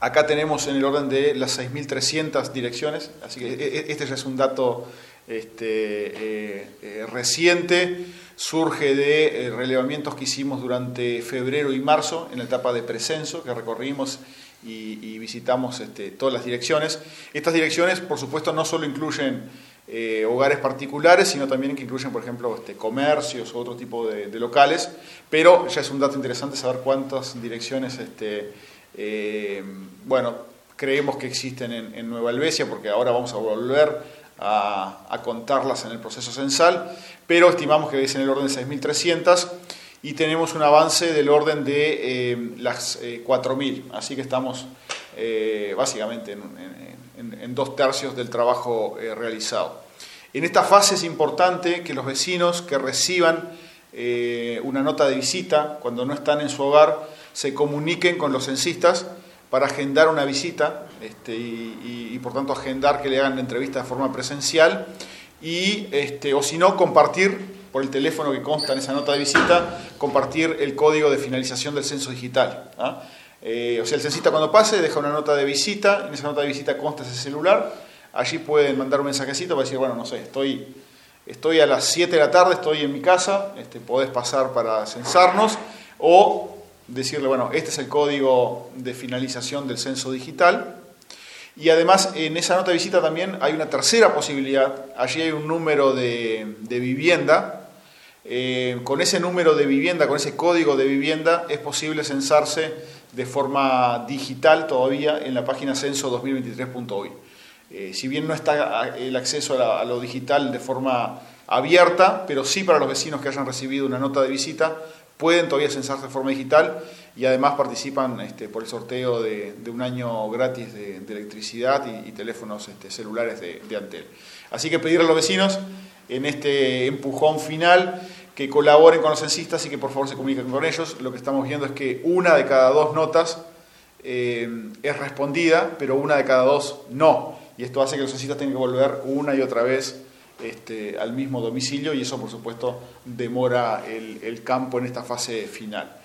Acá tenemos en el orden de las 6.300 direcciones, así que e, e, este ya es un dato este, eh, eh, reciente, surge de eh, relevamientos que hicimos durante febrero y marzo en la etapa de precenso, que recorrimos y, visitamos este, todas las direcciones. Estas direcciones, por supuesto, no solo incluyen hogares particulares, sino también que incluyen, por ejemplo, este, comercios o otro tipo de, locales, pero ya es un dato interesante saber cuántas direcciones, este, eh, bueno, creemos que existen en, Nueva Helvecia, porque ahora vamos a volver a, contarlas en el proceso censal, pero estimamos que es en el orden de 6.300 y tenemos un avance del orden de eh, las 4.000, así que estamos básicamente en, dos tercios del trabajo eh, realizado. En esta fase es importante que los vecinos que reciban eh, una nota de visita cuando no están en su hogar se comuniquen con los censistas para agendar una visita este, y, por tanto agendar que le hagan la entrevista de forma presencial y este, o si no compartir por el teléfono que consta en esa nota de visita, compartir el código de finalización del censo digital. ¿ah? Eh, o sea, el censista cuando pase deja una nota de visita, en esa nota de visita consta ese celular, allí pueden mandar un mensajecito para decir, bueno, no sé, estoy, estoy a las 7 de la tarde, estoy en mi casa, este, podés pasar para censarnos, o decirle, bueno, este es el código de finalización del censo digital. Y además en esa nota de visita también hay una tercera posibilidad, allí hay un número de, vivienda, eh, con ese número de vivienda, con ese código de vivienda, es posible censarse de forma digital todavía en la página censo2023.hoy. Eh, si bien no está el acceso a, lo digital de forma abierta, pero sí para los vecinos que hayan recibido una nota de visita, pueden todavía censarse de forma digital y además participan este, por el sorteo de, un año gratis de, electricidad y, teléfonos este, celulares de, de Antel. Así que pedir a los vecinos en este empujón final que colaboren con los censistas y que por favor se comuniquen con ellos. Lo que estamos viendo es que una de cada dos notas eh, es respondida, pero una de cada dos no. Y esto hace que los censistas tengan que volver una y otra vez este, al mismo domicilio y eso por supuesto demora el campo en esta fase final.